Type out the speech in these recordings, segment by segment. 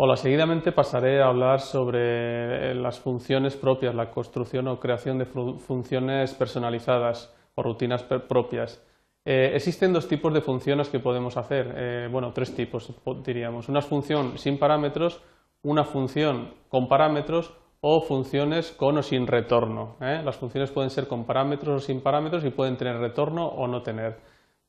Hola, seguidamente pasaré a hablar sobre eh, las funciones propias, la construcción o creación de funciones personalizadas o rutinas propias. Eh, existen dos tipos de funciones que podemos hacer, eh, bueno, tres tipos diríamos. Una función sin parámetros, una función con parámetros o funciones con o sin retorno. Las funciones pueden ser con parámetros o sin parámetros y pueden tener retorno o no tener.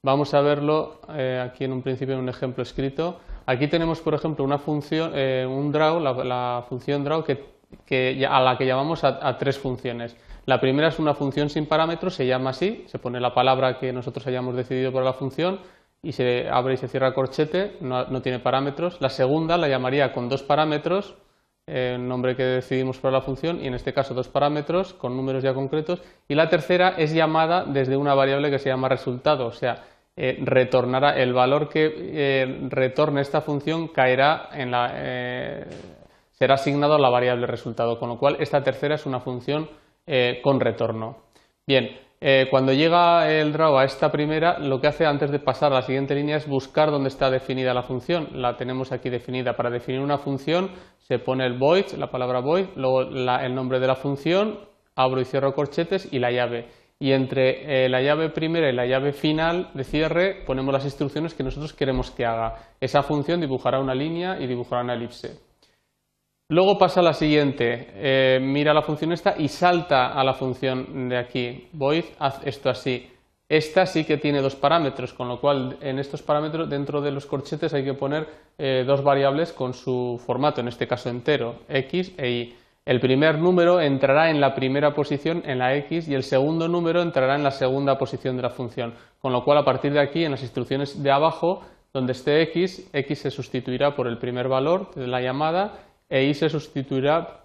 Vamos a verlo aquí en un principio en un ejemplo escrito. Aquí tenemos, por ejemplo, una función, eh, un draw, la, función draw, que, a la que llamamos a, tres funciones. La primera es una función sin parámetros, se llama así, se pone la palabra que nosotros hayamos decidido para la función y se abre y se cierra corchete, no, tiene parámetros. La segunda la llamaría con dos parámetros, eh, el nombre que decidimos para la función, y en este caso dos parámetros con números ya concretos. Y la tercera es llamada desde una variable que se llama resultado, o sea, eh, retornará el valor que eh, retorne esta función caerá en la, eh, será asignado a la variable resultado, con lo cual esta tercera es una función con retorno. Bien, cuando llega el draw a esta primera, lo que hace antes de pasar a la siguiente línea es buscar dónde está definida la función. La tenemos aquí definida. Para definir una función se pone el void, la palabra void, luego el nombre de la función, abro y cierro corchetes y la llave y entre eh, la llave primera y la llave final de cierre ponemos las instrucciones que nosotros queremos que haga. Esa función dibujará una línea y dibujará una elipse. Luego pasa a la siguiente, eh, mira la función esta y salta a la función de aquí. Void, haz esto así. Esta sí que tiene dos parámetros, con lo cual en estos parámetros dentro de los corchetes hay que poner eh, dos variables con su formato, en este caso entero, x e y. El primer número entrará en la primera posición en la x y el segundo número entrará en la segunda posición de la función, con lo cual a partir de aquí en las instrucciones de abajo donde esté x, x se sustituirá por el primer valor de la llamada e y se sustituirá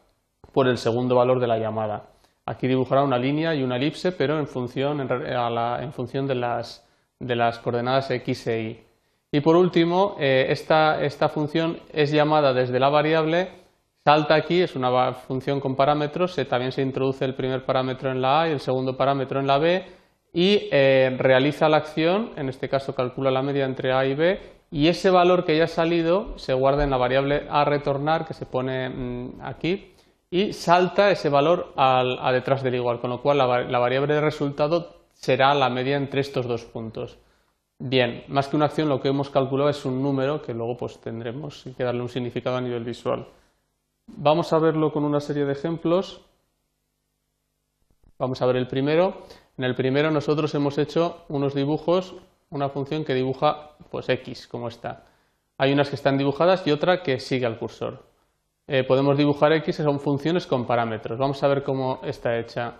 por el segundo valor de la llamada. Aquí dibujará una línea y una elipse, pero en función, en, función de, las, de, las, coordenadas x e y. Y por último, eh, esta, esta función es llamada desde la variable Salta aquí, es una función con parámetros, también se introduce el primer parámetro en la A y el segundo parámetro en la B y eh, realiza la acción, en este caso calcula la media entre A y B y ese valor que ya ha salido se guarda en la variable a retornar que se pone mm, aquí y salta ese valor a detrás del igual, con lo cual la, la variable de resultado será la media entre estos dos puntos. Bien, más que una acción lo que hemos calculado es un número que luego pues tendremos que darle un significado a nivel visual. Vamos a verlo con una serie de ejemplos. Vamos a ver el primero. En el primero nosotros hemos hecho unos dibujos, una función que dibuja pues x, como está. Hay unas que están dibujadas y otra que sigue al cursor. Eh, podemos dibujar x, son funciones con parámetros. Vamos a ver cómo está hecha.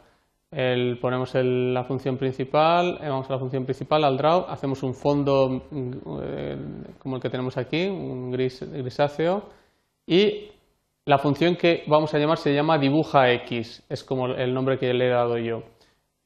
ponemos la función principal, eh, vamos a la función principal, al draw, hacemos un fondo eh, como el que tenemos aquí, un gris, grisáceo, y la función que vamos a llamar se llama dibuja x, es como el nombre que le he dado yo.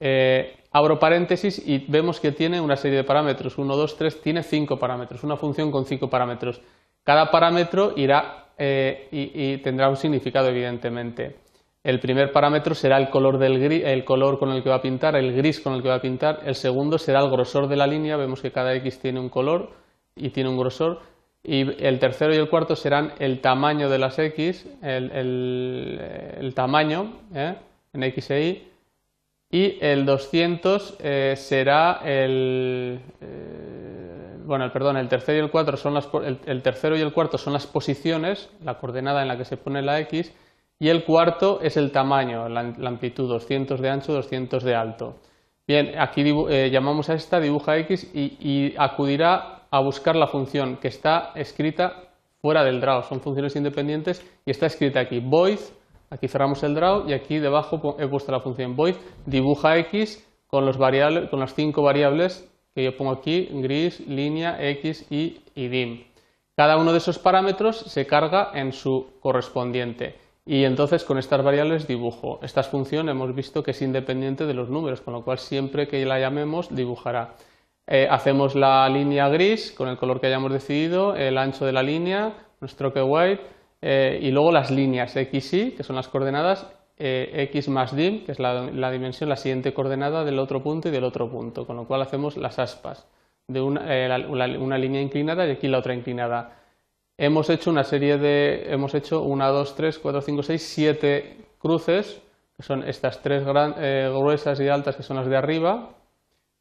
Eh, abro paréntesis y vemos que tiene una serie de parámetros, 1, 2, 3, tiene 5 parámetros, una función con 5 parámetros. Cada parámetro irá eh, y, tendrá un significado, evidentemente. El primer parámetro será el color, del gris, el color con el que va a pintar, el gris con el que va a pintar. El segundo será el grosor de la línea, vemos que cada x tiene un color y tiene un grosor y el tercero y el cuarto serán el tamaño de las x, el, tamaño ¿eh? en x e y, y el 200 eh, será el, eh, bueno, perdón, el tercero y el cuarto son las, el, tercero y el cuarto son las posiciones, la coordenada en la que se pone la x, y el cuarto es el tamaño, la, amplitud, 200 de ancho, 200 de alto. Bien, aquí llamamos a esta dibuja x y acudirá a buscar la función que está escrita fuera del draw. Son funciones independientes y está escrita aquí. Void, aquí cerramos el draw y aquí debajo he puesto la función void, dibuja x con, los variables, con las cinco variables que yo pongo aquí, gris, línea, x, y, y dim. Cada uno de esos parámetros se carga en su correspondiente y entonces con estas variables dibujo. Esta función hemos visto que es independiente de los números, con lo cual siempre que la llamemos dibujará. Eh, hacemos la línea gris con el color que hayamos decidido, el ancho de la línea, nuestro stroke white eh, y luego las líneas x, y, que son las coordenadas, eh, x más dim, que es la, dimensión, la siguiente coordenada del otro punto y del otro punto, con lo cual hacemos las aspas de una, una línea inclinada y aquí la otra inclinada. hemos hecho una serie de, hemos hecho una, dos, tres, cuatro, cinco, seis, siete cruces, que son estas tres eh, gruesas y altas que son las de arriba,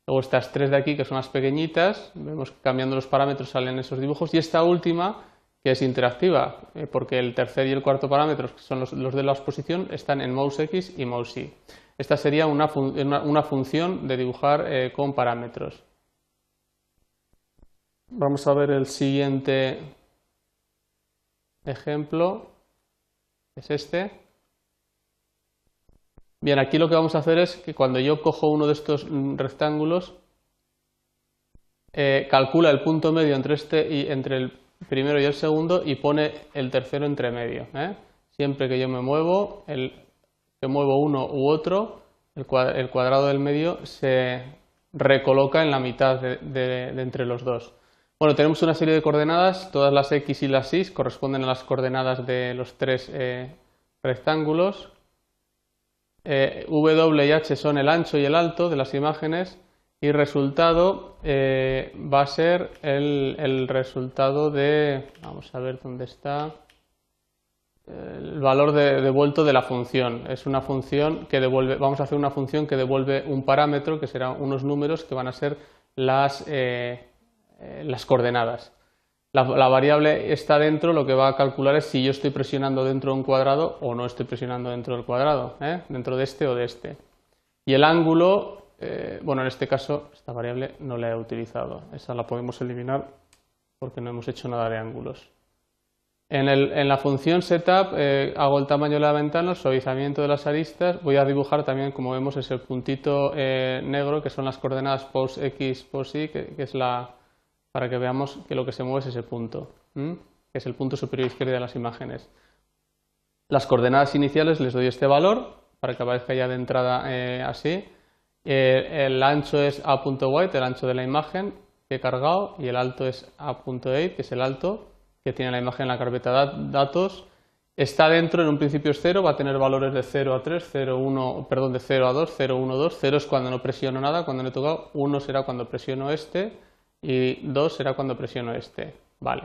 luego estas tres de aquí que son las pequeñitas, vemos que cambiando los parámetros salen esos dibujos, y esta última que es interactiva, eh, porque el tercer y el cuarto parámetros, que son los, de la exposición, están en mouse X y mouse Y. Esta sería una, función de dibujar eh, con parámetros. Vamos a ver el siguiente ejemplo, es este. Bien, aquí lo que vamos a hacer es que cuando yo cojo uno de estos mm, rectángulos, eh, calcula el punto medio entre, este y, entre el primero y el segundo y pone el tercero entre medio. ¿eh? Siempre que yo me muevo, el, que muevo uno u otro, el, cuadrado del medio se recoloca en la mitad de entre los dos. Bueno, tenemos una serie de coordenadas, todas las x y las y corresponden a las coordenadas de los tres eh, rectángulos. Eh, w y h son el ancho y el alto de las imágenes y resultado eh, va a ser el, resultado de, vamos a ver dónde está, el valor devuelto de la función. Es una función que devuelve, vamos a hacer una función que devuelve un parámetro que serán unos números que van a ser las eh, las coordenadas. La, variable está dentro, lo que va a calcular es si yo estoy presionando dentro de un cuadrado o no estoy presionando dentro del cuadrado, ¿eh? dentro de este o de este. Y el ángulo, eh, bueno, en este caso esta variable no la he utilizado, esa la podemos eliminar porque no hemos hecho nada de ángulos. En, la función setup hago el tamaño de la ventana, el suavizamiento de las aristas, voy a dibujar también, como vemos, ese puntito negro que son las coordenadas pos x, pos y, que es la, para que veamos que lo que se mueve es ese punto, que es el punto superior izquierdo de las imágenes. Las coordenadas iniciales les doy este valor para que aparezca ya de entrada eh, así. Eh, el ancho es a.white, el ancho de la imagen que he cargado, y el alto es a.8, que es el alto que tiene la imagen en la carpeta datos. Está dentro, en un principio es 0, va a tener valores de 0 a 3, 0, 1, perdón, de 0 a 2, 0, 1, 2. 0 es cuando no presiono nada, cuando no he tocado. 1 será cuando presiono este y 2 será cuando presiono este. Vale.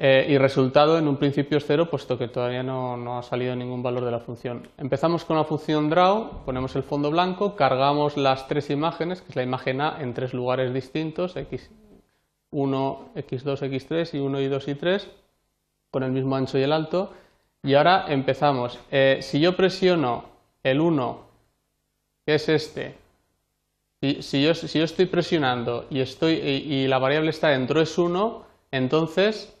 Eh, y resultado en un principio es 0 puesto que todavía no, ha salido ningún valor de la función. Empezamos con la función draw, ponemos el fondo blanco, cargamos las tres imágenes, que es la imagen A en tres lugares distintos, x1, x2, x3 y 1 y 2 y 3, con el mismo ancho y el alto. Y ahora empezamos. Eh, si yo presiono el 1, que es este, si, yo, estoy presionando y, estoy, y, la variable está dentro es 1, entonces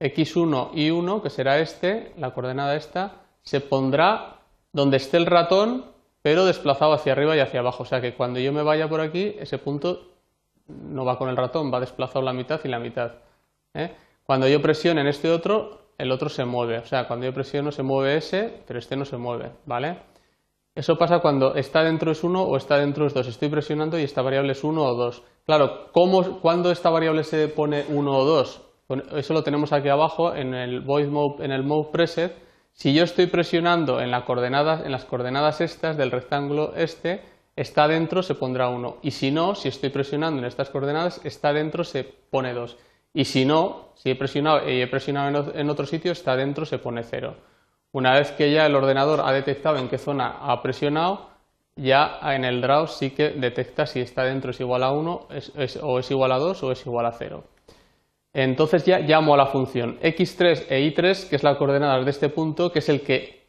x1 y 1, que será este, la coordenada esta, se pondrá donde esté el ratón, pero desplazado hacia arriba y hacia abajo. O sea que cuando yo me vaya por aquí, ese punto no va con el ratón, va desplazado la mitad y la mitad. ¿eh? Cuando yo presiono en este otro, el otro se mueve. O sea, cuando yo presiono se mueve ese, pero este no se mueve. ¿vale? Eso pasa cuando está dentro es 1 o está dentro es 2. Estoy presionando y esta variable es 1 o 2. Claro, ¿cómo, ¿cuándo esta variable se pone 1 o 2? Eso lo tenemos aquí abajo en el void mode, en el mode preset. Si yo estoy presionando en, en las coordenadas estas del rectángulo este, está dentro se pondrá 1. Y si no, si estoy presionando en estas coordenadas, está dentro se pone 2. Y si no, si he presionado y he presionado en otro sitio, está dentro se pone 0. Una vez que ya el ordenador ha detectado en qué zona ha presionado, ya en el draw sí que detecta si está dentro es igual a 1 o es igual a 2 o es igual a 0. Entonces ya llamo a la función x3 e y3, que es la coordenada de este punto, que es el que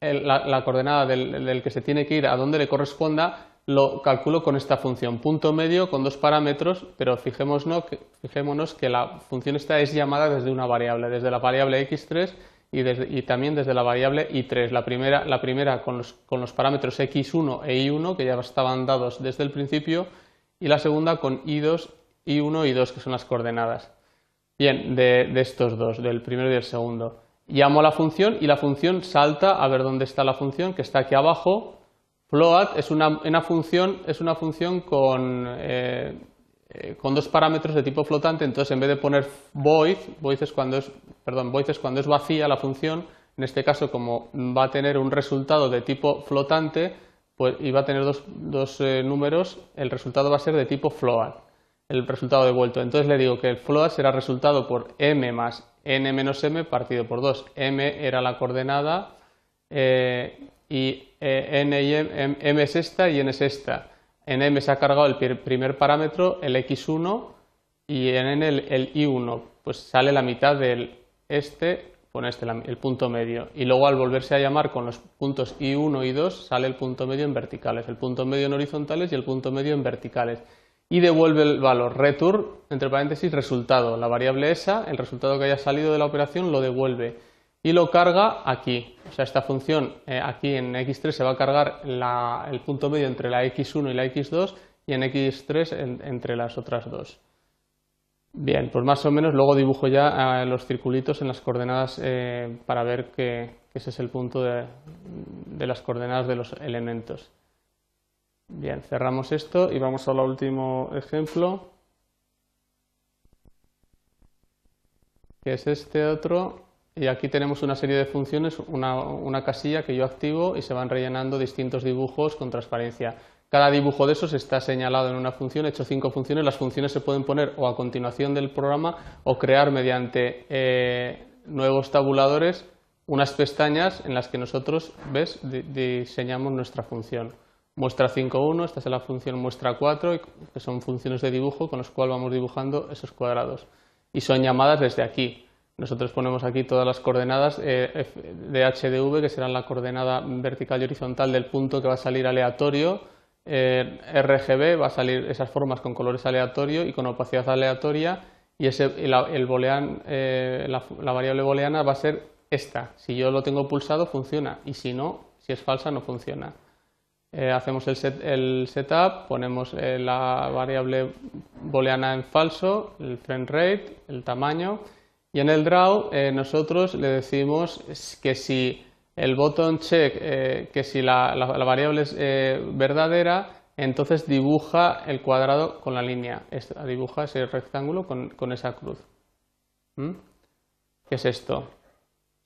la, coordenada del, que se tiene que ir a donde le corresponda, lo calculo con esta función, punto medio con dos parámetros, pero fijémonos que, fijémonos que la función esta es llamada desde una variable, desde la variable x3 y, también desde la variable i3. La primera, la primera con, los, con, los, parámetros x1 e i1 que ya estaban dados desde el principio y la segunda con i2, i1 y 2 que son las coordenadas. Bien, de, estos dos, del primero y del segundo. Llamo a la función y la función salta a ver dónde está la función que está aquí abajo. Float es una, una función, es una función con eh, eh, con dos parámetros de tipo flotante, entonces en vez de poner void, void es cuando es, perdón, void es cuando es vacía la función, en este caso como va a tener un resultado de tipo flotante pues, y va a tener dos, dos eh, números, el resultado va a ser de tipo float, el resultado devuelto. Entonces le digo que el float será resultado por m más n menos m partido por 2. m era la coordenada eh, y n y m, m, es esta y n es esta. En m se ha cargado el primer parámetro, el x1, y en n el, y1. Pues sale la mitad del este, pone este el punto medio. Y luego al volverse a llamar con los puntos y1 y 2 sale el punto medio en verticales, el punto medio en horizontales y el punto medio en verticales y devuelve el valor return, entre paréntesis, resultado. La variable esa, el resultado que haya salido de la operación, lo devuelve y lo carga aquí. O sea, esta función eh, aquí en x3 se va a cargar el punto medio entre la x1 y la x2 y en x3 entre las otras dos. Bien, pues más o menos luego dibujo ya eh, los circulitos en las coordenadas eh, para ver que, ese es el punto de las coordenadas de los elementos. Bien, cerramos esto y vamos al último ejemplo, que es este otro. Y aquí tenemos una serie de funciones, una, casilla que yo activo y se van rellenando distintos dibujos con transparencia. Cada dibujo de esos está señalado en una función, he hecho cinco funciones. Las funciones se pueden poner o a continuación del programa o crear mediante eh, nuevos tabuladores unas pestañas en las que nosotros, ¿ves?, diseñamos nuestra función muestra 5.1, esta es la función muestra 4, que son funciones de dibujo con las cuales vamos dibujando esos cuadrados. Y son llamadas desde aquí. Nosotros ponemos aquí todas las coordenadas eh, de HDV, que serán la coordenada vertical y horizontal del punto que va a salir aleatorio. Eh, RGB va a salir esas formas con colores aleatorios y con opacidad aleatoria. Y ese, el boolean, eh, la, variable booleana va a ser esta. Si yo lo tengo pulsado, funciona. Y si no, si es falsa, no funciona. Eh, hacemos el, setup, ponemos la variable booleana en falso, el frame rate, el tamaño, y en el draw eh, nosotros le decimos que si el button check, que si la, variable es verdadera, entonces dibuja el cuadrado con la línea, dibuja ese rectángulo con, esa cruz. ¿Mm? ¿Qué es esto?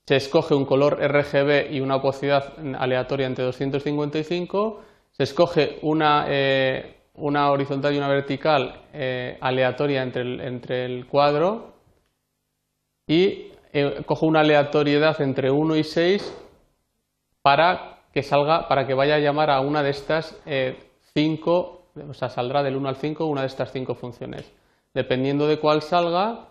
se escoge un color RGB y una opacidad aleatoria entre 255, se escoge una, eh, una horizontal y una vertical eh, aleatoria entre entre el, cuadro y eh, cojo una aleatoriedad entre 1 y 6 para que salga, para que vaya a llamar a una de estas 5, o sea, saldrá del 1 al 5 una de estas 5 funciones. Dependiendo de cuál salga,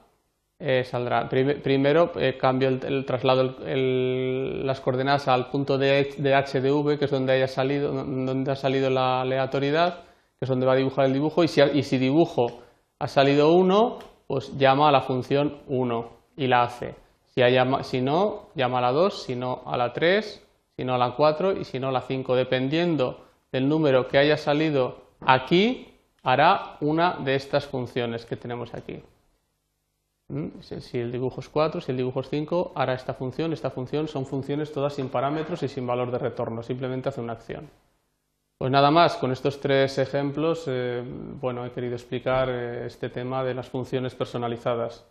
eh, saldrá. primero eh, cambio el, traslado las coordenadas al punto de, de, HDV, que es donde haya salido, donde ha salido la aleatoriedad, que es donde va a dibujar el dibujo, y si, y si dibujo ha salido 1, pues llama a la función 1 y la hace. Si, no, llama a la 2, si no a la 3, si no a la 4 y si no a la 5. Dependiendo del número que haya salido aquí, hará una de estas funciones que tenemos aquí. ¿Mm? Si el dibujo es 4, si el dibujo es 5, hará esta función. Esta función son funciones todas sin parámetros y sin valor de retorno, simplemente hace una acción. Pues nada más, con estos tres ejemplos, eh, bueno, he querido explicar eh, este tema de las funciones personalizadas.